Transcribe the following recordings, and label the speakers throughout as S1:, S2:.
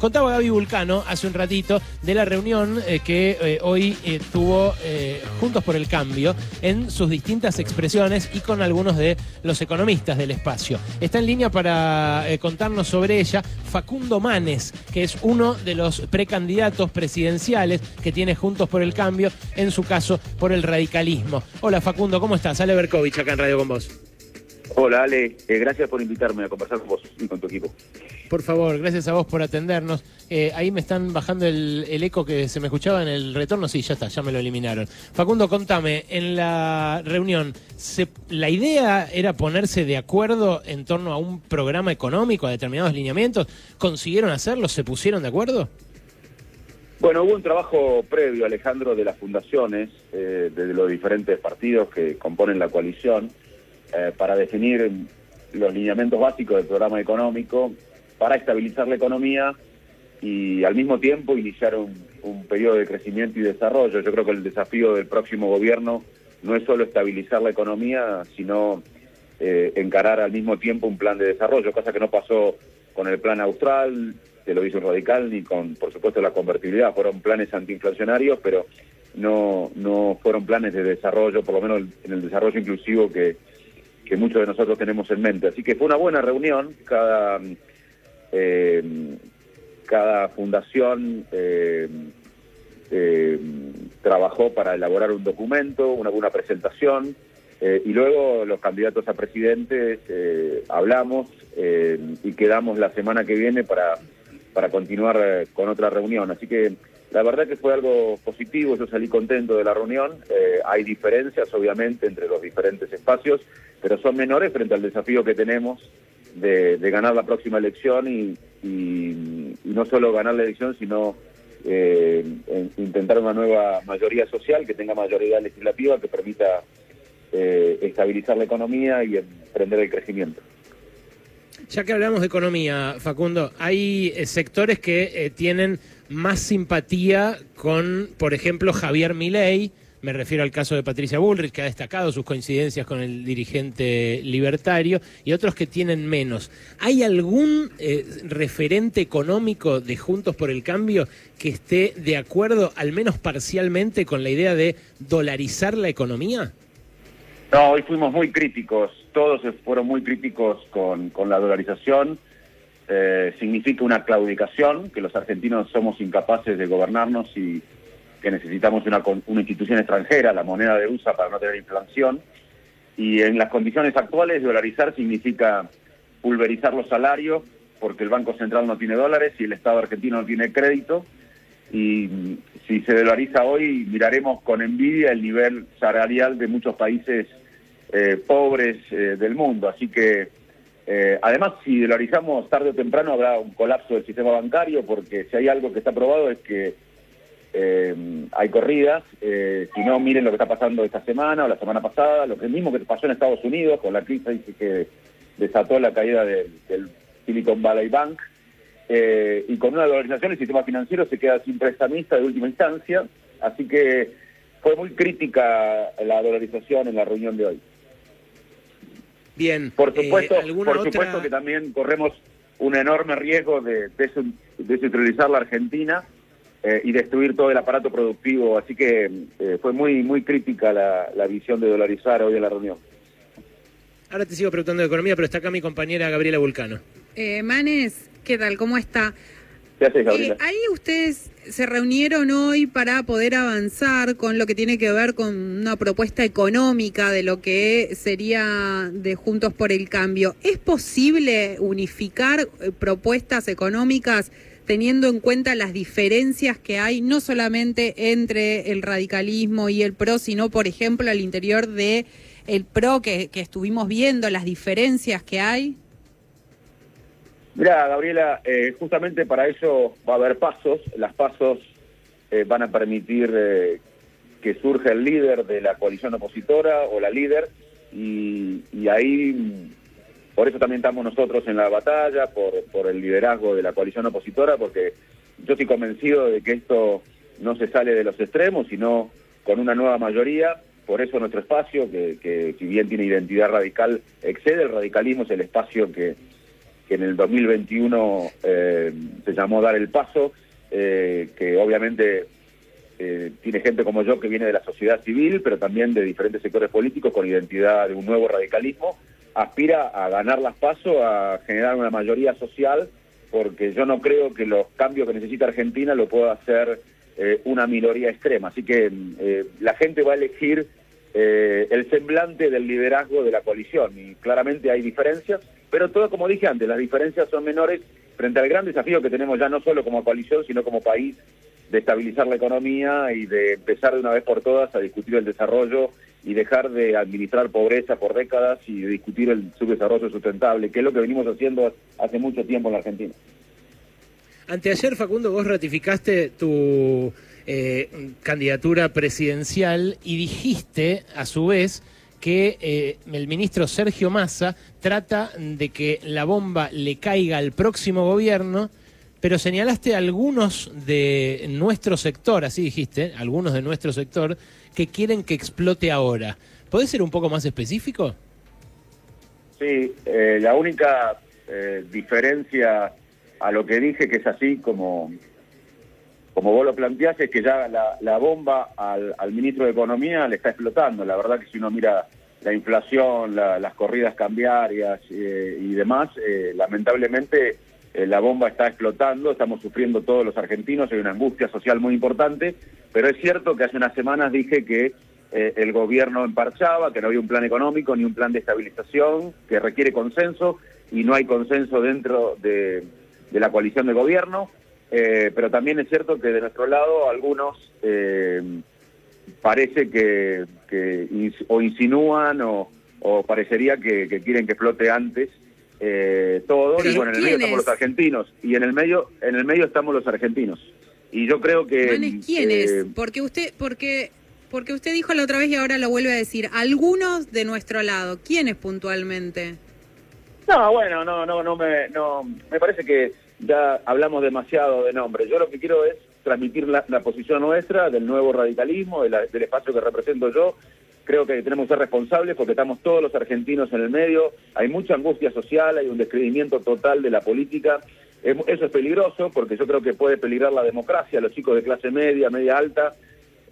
S1: Contaba Gaby Vulcano hace un ratito de la reunión eh, que eh, hoy eh, tuvo Juntos por el Cambio en sus distintas expresiones y con algunos de los economistas del espacio. Está en línea para contarnos sobre ella Facundo Manes, que es uno de los precandidatos presidenciales que tiene Juntos por el Cambio, en su caso por el radicalismo. Hola Facundo, ¿cómo estás? Ale Berkovich acá en Radio con vos.
S2: Hola Ale, gracias por invitarme a conversar con vos y con tu equipo.
S1: Por favor, gracias a vos por atendernos. Eh, ahí me están bajando el, eco que se me escuchaba en el retorno. Sí, ya está, ya me lo eliminaron. Facundo, contame, en la reunión, ¿la idea era ponerse de acuerdo en torno a un programa económico, a determinados lineamientos? ¿Consiguieron hacerlo? ¿Se pusieron de acuerdo?
S2: Bueno, hubo un trabajo previo, Alejandro, de las fundaciones, eh, de los diferentes partidos que componen la coalición, eh, para definir los lineamientos básicos del programa económico para estabilizar la economía y al mismo tiempo iniciar un, periodo de crecimiento y desarrollo. Yo creo que el desafío del próximo gobierno no es solo estabilizar la economía, sino eh, encarar al mismo tiempo un plan de desarrollo, cosa que no pasó con el plan austral, que lo hizo Radical, ni con, por supuesto, la convertibilidad. Fueron planes antiinflacionarios, pero no, no fueron planes de desarrollo, por lo menos en el desarrollo inclusivo que, que muchos de nosotros tenemos en mente. Así que fue una buena reunión, cada eh, cada fundación eh, eh, trabajó para elaborar un documento, una, buena presentación, y luego los candidatos a presidentes hablamos y quedamos la semana que viene para, para continuar con otra reunión. Así que la verdad que fue algo positivo, yo salí contento de la reunión. hay diferencias, obviamente, entre los diferentes espacios, pero son menores frente al desafío que tenemos de, ganar la próxima elección y, no solo ganar la elección, sino eh, intentar una nueva mayoría social que tenga mayoría legislativa que permita eh, estabilizar la economía y emprender el crecimiento.
S1: Ya que hablamos de economía, Facundo, hay eh, sectores que tienen más simpatía con, por ejemplo, Javier Milei, me refiero al caso de Patricia Bullrich, que ha destacado sus coincidencias con el dirigente libertario, y otros que tienen menos. ¿Hay algún eh, referente económico de Juntos por el Cambio que esté de acuerdo, al menos parcialmente, con la idea de dolarizar la economía?
S2: No, hoy fuimos muy críticos, todos fueron muy críticos con, la dolarización. Eh, significa una claudicación, que los argentinos somos incapaces de gobernarnos y que necesitamos una, una institución extranjera, la moneda de USA, para no tener inflación. Y en las condiciones actuales, dolarizar significa pulverizar los salarios, porque el Banco Central no tiene dólares y el Estado argentino no tiene crédito. Y si se dolariza hoy, miraremos con envidia el nivel salarial de muchos países eh, pobres eh, del mundo. Así que, eh, además, si dolarizamos tarde o temprano, habrá un colapso del sistema bancario, porque si hay algo que está probado es que eh, hay corridas, eh, si no, miren lo que está pasando esta semana o la semana pasada, lo mismo que pasó en Estados Unidos con la crisis que desató la caída del, Silicon Valley Bank, eh, y con una dolarización el sistema financiero se queda sin prestamista de última instancia, así que fue muy crítica la dolarización en la reunión de hoy.
S1: Bien.
S2: Por supuesto, por supuesto que también corremos un enorme riesgo de descentralizar la Argentina eh, y destruir todo el aparato productivo. Así que eh, fue muy, muy crítica la, visión de dolarizar hoy en la reunión.
S1: Ahora te sigo preguntando de economía, pero está acá mi compañera Gabriela Vulcano.
S3: Eh, Manes, ¿qué tal? ¿Cómo está?
S2: ¿Qué haces, Gabriela?
S3: ahí ustedes se reunieron hoy para poder avanzar con lo que tiene que ver con una propuesta económica de lo que sería de Juntos por el Cambio. ¿Es posible unificar propuestas económicas teniendo en cuenta las diferencias que hay, no solamente entre el radicalismo y el PRO, sino, por ejemplo, al interior de el PRO que, estuvimos viendo, las diferencias que hay?
S2: Mira, Gabriela, eh, justamente para eso va a haber pasos. Las pasos eh, van a permitir eh, que surja el líder de la coalición opositora o la líder y, ahí por eso también estamos nosotros en la batalla, por, por el liderazgo de la coalición opositora, porque yo estoy convencido de que esto no se sale de los extremos, sino con una nueva mayoría. Por eso nuestro espacio, que, si bien tiene identidad radical, excede el radicalismo, es el espacio que, que en el 2021 eh, se llamó Dar el Paso, eh, que obviamente eh, tiene gente como yo que viene de la sociedad civil, pero también de diferentes sectores políticos con identidad de un nuevo radicalismo, aspira a ganar las pasos, a generar una mayoría social, porque yo no creo que los cambios que necesita Argentina lo pueda hacer una minoría extrema. Así que la gente va a elegir el semblante del liderazgo de la coalición y claramente hay diferencias pero todo, como dije antes, las diferencias son menores frente al gran desafío que tenemos ya no solo como coalición, sino como país, de estabilizar la economía y de empezar de una vez por todas a discutir el desarrollo y dejar de administrar pobreza por décadas y discutir el subdesarrollo sustentable, que es lo que venimos haciendo hace mucho tiempo en la Argentina.
S1: Anteayer, Facundo, vos ratificaste tu eh, candidatura presidencial y dijiste, a su vez, que eh, el ministro Sergio Massa trata de que la bomba le caiga al próximo gobierno, pero señalaste algunos de nuestro sector, así dijiste, algunos de nuestro sector, que quieren que explote ahora. ¿Podés ser un poco más específico?
S2: Sí, eh, la única diferencia a lo que dije, que es así como, como vos lo planteás, es que ya la, bomba al, ministro de Economía le está explotando. La verdad que si uno mira la inflación, las corridas cambiarias eh, y demás, eh, lamentablemente eh, la bomba está explotando, estamos sufriendo todos los argentinos, hay una angustia social muy importante, pero es cierto que hace unas semanas dije que el gobierno emparchaba, que no había un plan económico ni un plan de estabilización, que requiere consenso y no hay consenso dentro de la coalición de gobierno. Eh, pero también es cierto que de nuestro lado algunos eh, parece que, o insinúan o, parecería que, quieren que flote antes eh, todo y bueno en el medio estamos los argentinos y en el medio en el medio estamos los argentinos. Y yo creo que
S3: quiénes porque usted porque porque usted dijo la otra vez y ahora lo vuelve a decir algunos de nuestro lado quiénes puntualmente
S2: no bueno no no no me no me parece que ya hablamos demasiado de nombres. Yo lo que quiero es transmitir la, posición nuestra del nuevo radicalismo, del espacio que represento yo. Creo que tenemos que ser responsables porque estamos todos los argentinos en el medio. Hay mucha angustia social, hay un descreimiento total de la política. Eso es peligroso porque yo creo que puede peligrar la democracia. Los chicos de clase media, media alta,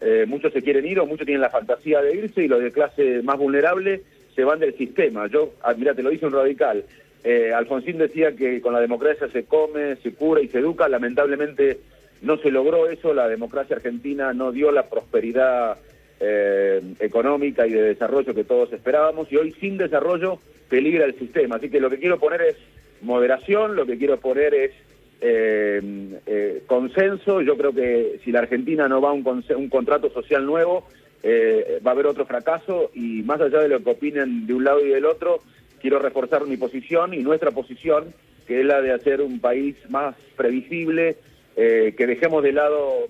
S2: eh, muchos se quieren ir o muchos tienen la fantasía de irse y los de clase más vulnerable se van del sistema. Yo, ah, mira, te lo dice un radical. Eh, Alfonsín decía que con la democracia se come, se cura y se educa. Lamentablemente no se logró eso. La democracia argentina no dio la prosperidad eh, económica y de desarrollo que todos esperábamos. Y hoy sin desarrollo peligra el sistema. Así que lo que quiero poner es moderación, lo que quiero poner es eh, consenso. Yo creo que si la Argentina no va a un, un contrato social nuevo, va a haber otro fracaso. Y más allá de lo que opinen de un lado y del otro, quiero reforzar mi posición y nuestra posición, que es la de hacer un país más previsible, eh, que dejemos de lado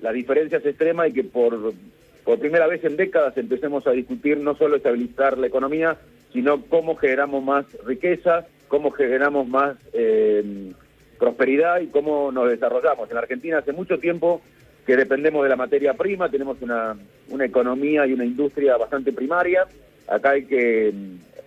S2: las diferencias extremas y que por, por primera vez en décadas empecemos a discutir no solo estabilizar la economía, sino cómo generamos más riqueza, cómo generamos más eh, prosperidad y cómo nos desarrollamos. En Argentina hace mucho tiempo que dependemos de la materia prima, tenemos una, una economía y una industria bastante primaria. Acá hay que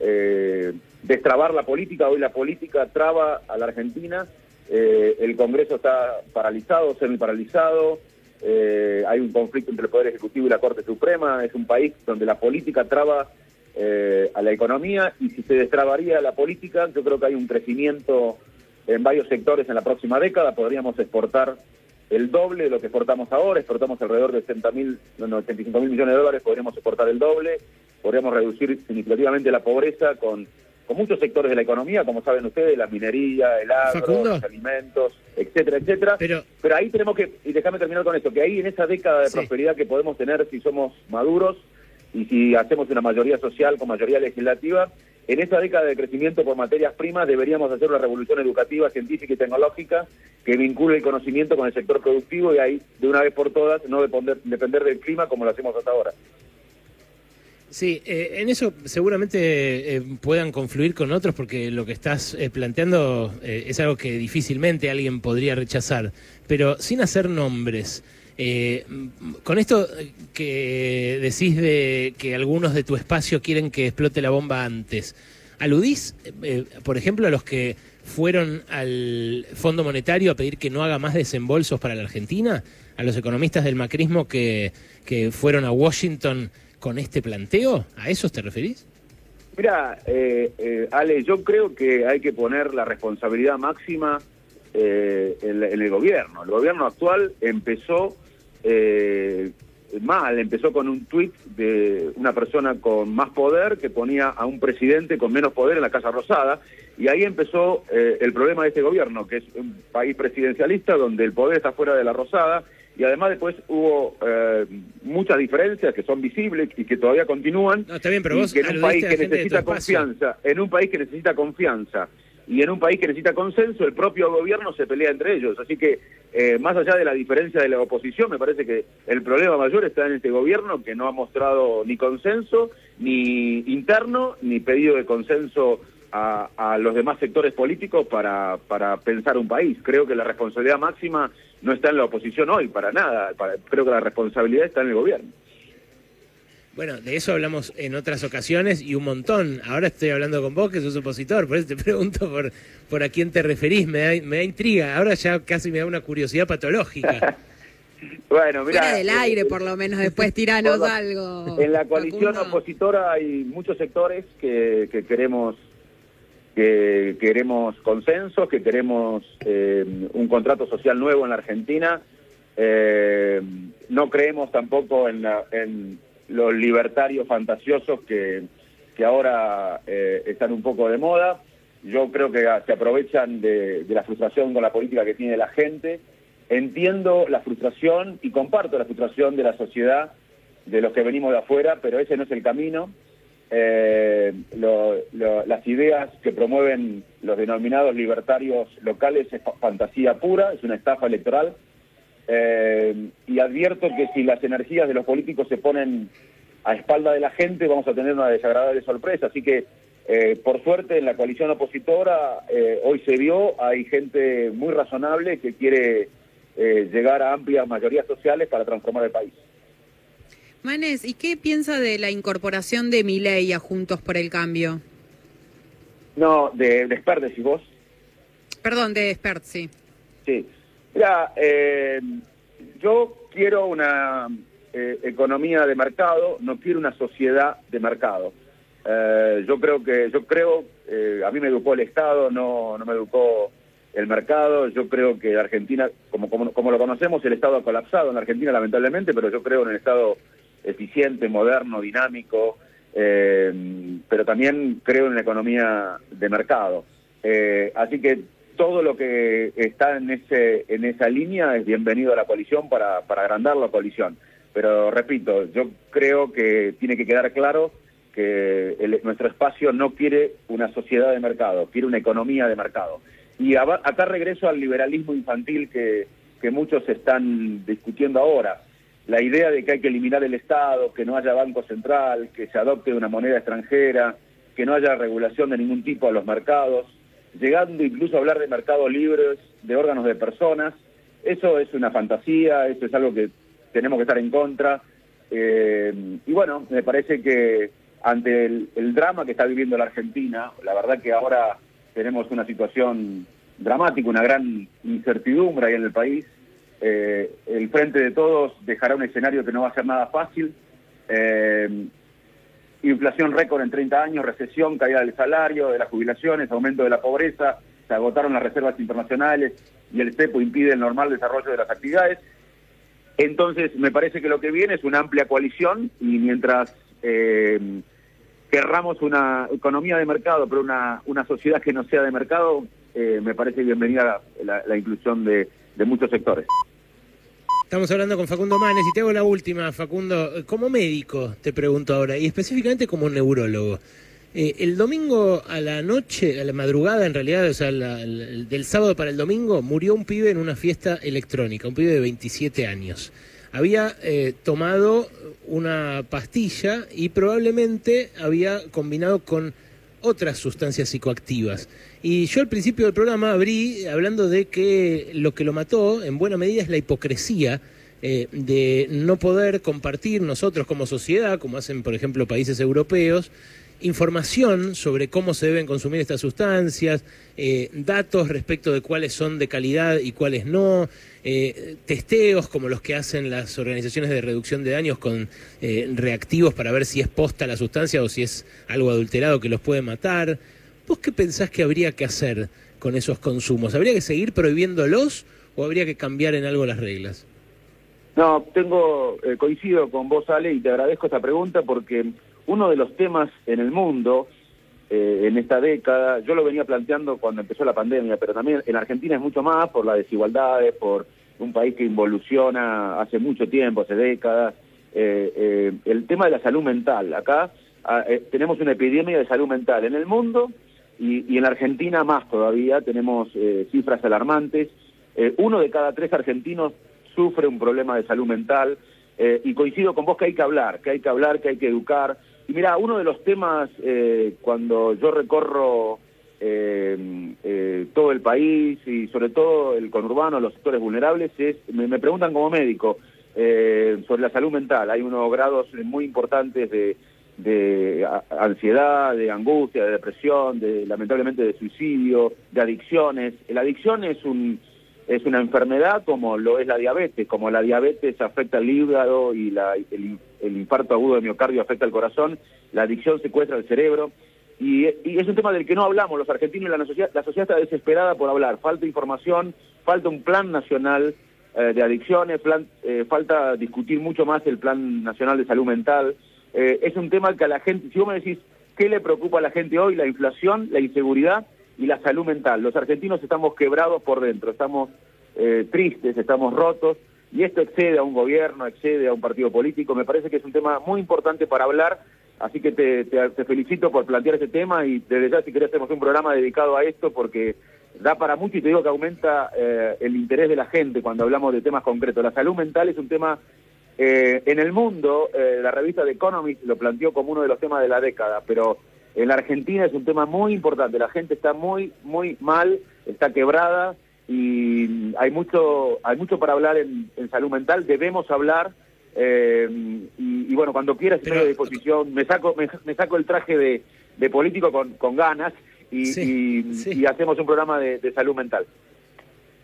S2: eh, destrabar la política. Hoy la política traba a la Argentina. Eh, el Congreso está paralizado, semi-paralizado. Eh, hay un conflicto entre el Poder Ejecutivo y la Corte Suprema. Es un país donde la política traba eh, a la economía y si se destrabaría la política, yo creo que hay un crecimiento en varios sectores en la próxima década. Podríamos exportar el doble de lo que exportamos ahora, exportamos alrededor de 80 mil, no, 85 mil millones de dólares, podríamos exportar el doble, podríamos reducir significativamente la pobreza con, con muchos sectores de la economía, como saben ustedes, la minería, el agro, los alimentos, etcétera, etcétera. Pero, Pero ahí tenemos que, y déjame terminar con esto, que ahí en esa década de prosperidad que podemos tener si somos maduros y si hacemos una mayoría social con mayoría legislativa, en esa década de crecimiento por materias primas deberíamos hacer una revolución educativa, científica y tecnológica que vincule el conocimiento con el sector productivo y ahí, de una vez por todas, no depender, depender del clima como lo hacemos hasta ahora.
S1: Sí, eh, en eso seguramente eh, puedan confluir con otros porque lo que estás eh, planteando es algo que difícilmente alguien podría rechazar, pero sin hacer nombres. con esto que decís de que algunos de tu espacio quieren que explote la bomba antes, ¿aludís, por ejemplo, a los que fueron al Fondo Monetario a pedir que no haga más desembolsos para la Argentina? ¿A los economistas del macrismo que, que fueron a Washington con este planteo? ¿A esos te referís?
S2: Mira, eh, eh, Ale, yo creo que hay que poner la responsabilidad máxima eh, en, en, el gobierno. El gobierno actual empezó eh, mal, empezó con un tuit de una persona con más poder que ponía a un presidente con menos poder en la Casa Rosada, y ahí empezó eh, el problema de este gobierno, que es un país presidencialista donde el poder está fuera de la Rosada, y además después hubo eh, muchas diferencias que son visibles y que todavía continúan.
S1: No, está bien, pero vos
S2: que en un país que necesita confianza, en un país que necesita confianza y en un país que necesita consenso, el propio gobierno se pelea entre ellos. Así que, eh, más allá de la diferencia de la oposición, me parece que el problema mayor está en este gobierno que no ha mostrado ni consenso, ni interno, ni pedido de consenso a, a los demás sectores políticos para, para pensar un país. Creo que la responsabilidad máxima no está en la oposición hoy, para nada. Para, creo que la responsabilidad está en el gobierno.
S1: Bueno, de eso hablamos en otras ocasiones y un montón. Ahora estoy hablando con vos, que sos opositor, por eso te pregunto por, por a quién te referís. Me da, me da intriga. Ahora ya casi me da una curiosidad patológica.
S2: bueno, mira.
S3: Fuera del aire, por lo menos, después tiranos la, algo.
S2: En la coalición Facundo. opositora hay muchos sectores que, que queremos que queremos consensos, que queremos eh, un contrato social nuevo en la Argentina. Eh, no creemos tampoco en, la, los libertarios fantasiosos que, que ahora eh, están un poco de moda. Yo creo que se aprovechan de, la frustración con la política que tiene la gente. Entiendo la frustración y comparto la frustración de la sociedad, de los que venimos de afuera, pero ese no es el camino. Eh, las ideas que promueven los denominados libertarios locales es fantasía pura, es una estafa electoral. Eh, y advierto que si las energías de los políticos se ponen a espalda de la gente, vamos a tener una desagradable sorpresa. Así que, eh, por suerte, en la coalición opositora hoy se vio, hay gente muy razonable que quiere llegar a amplias mayorías sociales para transformar el país.
S3: Manes, ¿y qué piensa de la incorporación de Milei a Juntos por el Cambio?
S2: No, de, de Expert, decís vos.
S3: Perdón, de Expert, sí.
S2: Sí. Mira, eh, yo quiero una eh, economía de mercado, no quiero una sociedad de mercado. Eh, yo creo que, yo creo, eh, a mí me educó el Estado, no, no me educó el mercado. Yo creo que Argentina, como, como, como lo conocemos, el Estado ha colapsado en Argentina, lamentablemente, pero yo creo en el Estado eficiente, moderno, dinámico, eh, pero también creo en la economía de mercado. Eh, así que todo lo que está en ese en esa línea es bienvenido a la coalición para, para agrandar la coalición. Pero repito, yo creo que tiene que quedar claro que nuestro espacio no quiere una sociedad de mercado, quiere una economía de mercado. Y acá regreso al liberalismo infantil que, que muchos están discutiendo ahora la idea de que hay que eliminar el Estado, que no haya banco central, que se adopte una moneda extranjera, que no haya regulación de ningún tipo a los mercados, llegando incluso a hablar de mercados libres, de órganos de personas, eso es una fantasía, eso es algo que tenemos que estar en contra. Eh, y bueno, me parece que ante el, el drama que está viviendo la Argentina, la verdad que ahora tenemos una situación dramática, una gran incertidumbre ahí en el país, eh, el Frente de Todos dejará un escenario que no va a ser nada fácil. Eh, inflación récord en 30 años, recesión, caída del salario, de las jubilaciones, aumento de la pobreza, se agotaron las reservas internacionales y el CEPO impide el normal desarrollo de las actividades. Entonces, me parece que lo que viene es una amplia coalición y mientras eh, querramos una economía de mercado, pero una, sociedad que no sea de mercado, eh, me parece bienvenida la, inclusión de muchos sectores.
S1: Estamos hablando con Facundo Manes y te hago la última, Facundo. Como médico, te pregunto ahora, y específicamente como neurólogo. Eh, el domingo a la noche, a la madrugada en realidad, o sea, del sábado para el domingo, murió un pibe en una fiesta electrónica, un pibe de 27 años. Había eh, tomado una pastilla y probablemente había combinado con otras sustancias psicoactivas. Y yo al principio del programa abrí hablando de que lo que lo mató en buena medida es la hipocresía eh, de no poder compartir nosotros como sociedad, como hacen por ejemplo países europeos, información sobre cómo se deben consumir estas sustancias, eh, datos respecto de cuáles son de calidad y cuáles no, eh, testeos como los que hacen las organizaciones de reducción de daños con eh, reactivos para ver si es posta la sustancia o si es algo adulterado que los puede matar. ¿Vos qué pensás que habría que hacer con esos consumos? ¿Habría que seguir prohibiéndolos o habría que cambiar en algo las reglas?
S2: No, tengo, coincido con vos, Ale, y te agradezco esta pregunta porque uno de los temas en el mundo eh, en esta década, yo lo venía planteando cuando empezó la pandemia, pero también en Argentina es mucho más por las desigualdades, por un país que involuciona hace mucho tiempo, hace décadas, eh, eh, el tema de la salud mental. Acá ah, tenemos una epidemia de salud mental en el mundo y, y en Argentina más todavía, tenemos cifras alarmantes. uno de cada tres argentinos sufre un problema de salud mental y coincido con vos que hay que hablar, que hay que hablar, que hay que educar y mira, uno de los temas eh, cuando yo recorro eh, eh, todo el país y sobre todo el conurbano, los sectores vulnerables, es me, preguntan como médico sobre la salud mental. Hay unos grados muy importantes de, de ansiedad, de angustia, de depresión, de lamentablemente de suicidio, de adicciones. La adicción es un es una enfermedad como lo es la diabetes, como la diabetes afecta el hígado y la, el, infarto agudo de miocardio afecta al corazón, la adicción secuestra el cerebro. Y, es un tema del que no hablamos los argentinos la sociedad, la sociedad está desesperada por hablar. Falta información, falta un plan nacional eh, de adicciones, eh, falta discutir mucho más el plan nacional de salud mental. Eh, es un tema que a la gente, si vos me decís, ¿qué le preocupa a la gente hoy? La inflación, la inseguridad y la salud mental. Los argentinos estamos quebrados por dentro, estamos eh, tristes, estamos rotos, y esto excede a un gobierno, excede a un partido político. Me parece que es un tema muy importante para hablar, así que te, felicito por plantear ese tema y desde ya si querés hacemos un programa dedicado a esto porque da para mucho y te digo que aumenta eh, el interés de la gente cuando hablamos de temas concretos. La salud mental es un tema eh, en el mundo, la revista The Economist lo planteó como uno de los temas de la década, pero en la Argentina es un tema muy importante, la gente está muy, muy mal, está quebrada y hay mucho, hay mucho para hablar en, salud mental, debemos hablar eh, y, bueno, cuando quieras estoy a disposición, me saco, me, saco el traje de, político con, con ganas y, y, hacemos un programa de, salud mental.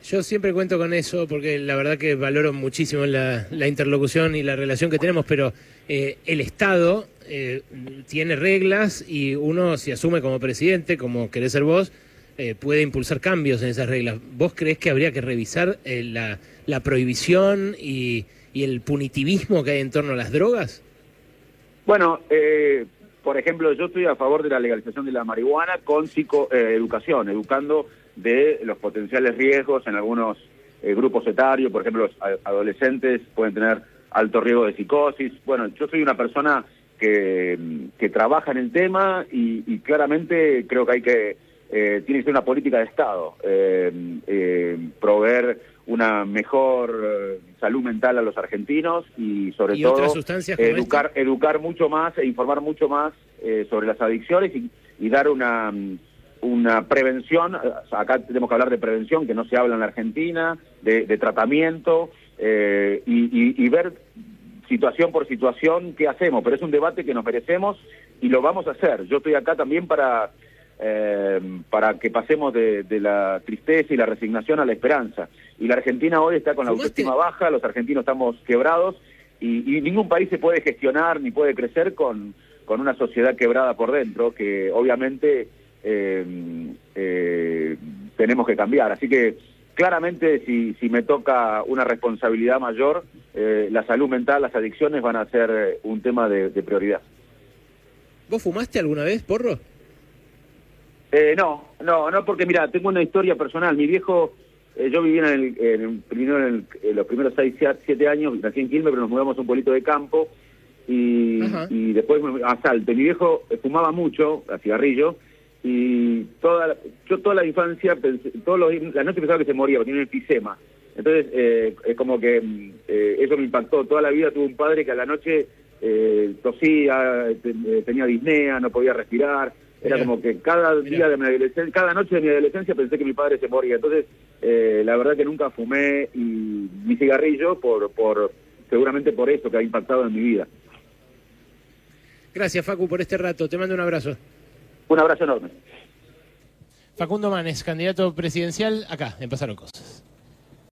S1: Yo siempre cuento con eso porque la verdad que valoro muchísimo la, la interlocución y la relación que tenemos, pero eh, el Estado eh, tiene reglas y uno si asume como presidente, como querés ser vos, eh, puede impulsar cambios en esas reglas. ¿Vos crees que habría que revisar eh, la, la, prohibición y, y, el punitivismo que hay en torno a las drogas?
S2: Bueno, por ejemplo, yo estoy a favor de la legalización de la marihuana con psicoeducación, educando de los potenciales riesgos en algunos grupos etarios, por ejemplo, los adolescentes pueden tener alto riesgo de psicosis. Bueno, yo soy una persona que trabaja en el tema y, claramente creo que hay que, eh, tiene que ser una política de Estado, eh, eh, proveer una mejor salud mental a los argentinos y sobre todo educar, educar mucho más e informar mucho más sobre las adicciones y, dar una, una prevención, acá tenemos que hablar de prevención que no se habla en la Argentina, de, de tratamiento y, y ver situación por situación qué hacemos, pero es un debate que nos merecemos y lo vamos a hacer. Yo estoy acá también para, eh, para que pasemos de, la tristeza y la resignación a la esperanza. Y la Argentina hoy está con la autoestima baja, los argentinos estamos quebrados y, ningún país se puede gestionar ni puede crecer con, con una sociedad quebrada por dentro, que obviamente eh, eh, tenemos que cambiar. Así que claramente si, si me toca una responsabilidad mayor, eh, la salud mental, las adicciones van a ser un tema de, prioridad.
S1: ¿Vos fumaste alguna vez, porro?
S2: Eh, no, no, no, porque mira, tengo una historia personal. Mi viejo, yo vivía en, el, en, primero en, los primeros seis, siete años, nací en Quilmes, pero nos mudamos a un pueblito de campo y, y después a Salto. Mi viejo fumaba mucho, a cigarrillo, y toda yo toda la infancia, pensé, todos los, la noche pensaba que se moría, porque tenía un enfisema. Entonces, eh, es como que mm, eh, eso me impactó. Toda la vida tuve un padre que a la noche eh, tosía, tenía disnea, no podía respirar. Era como que cada día de mi adolescencia, cada noche de mi adolescencia pensé que mi padre se moría. Entonces, la verdad que nunca fumé y mi cigarrillo por, por seguramente por eso que ha impactado en mi vida.
S1: Gracias, Facu, por este rato. Te mando un abrazo.
S2: Un abrazo enorme.
S1: Facundo Manes, candidato presidencial, acá, en Pasaron Cosas.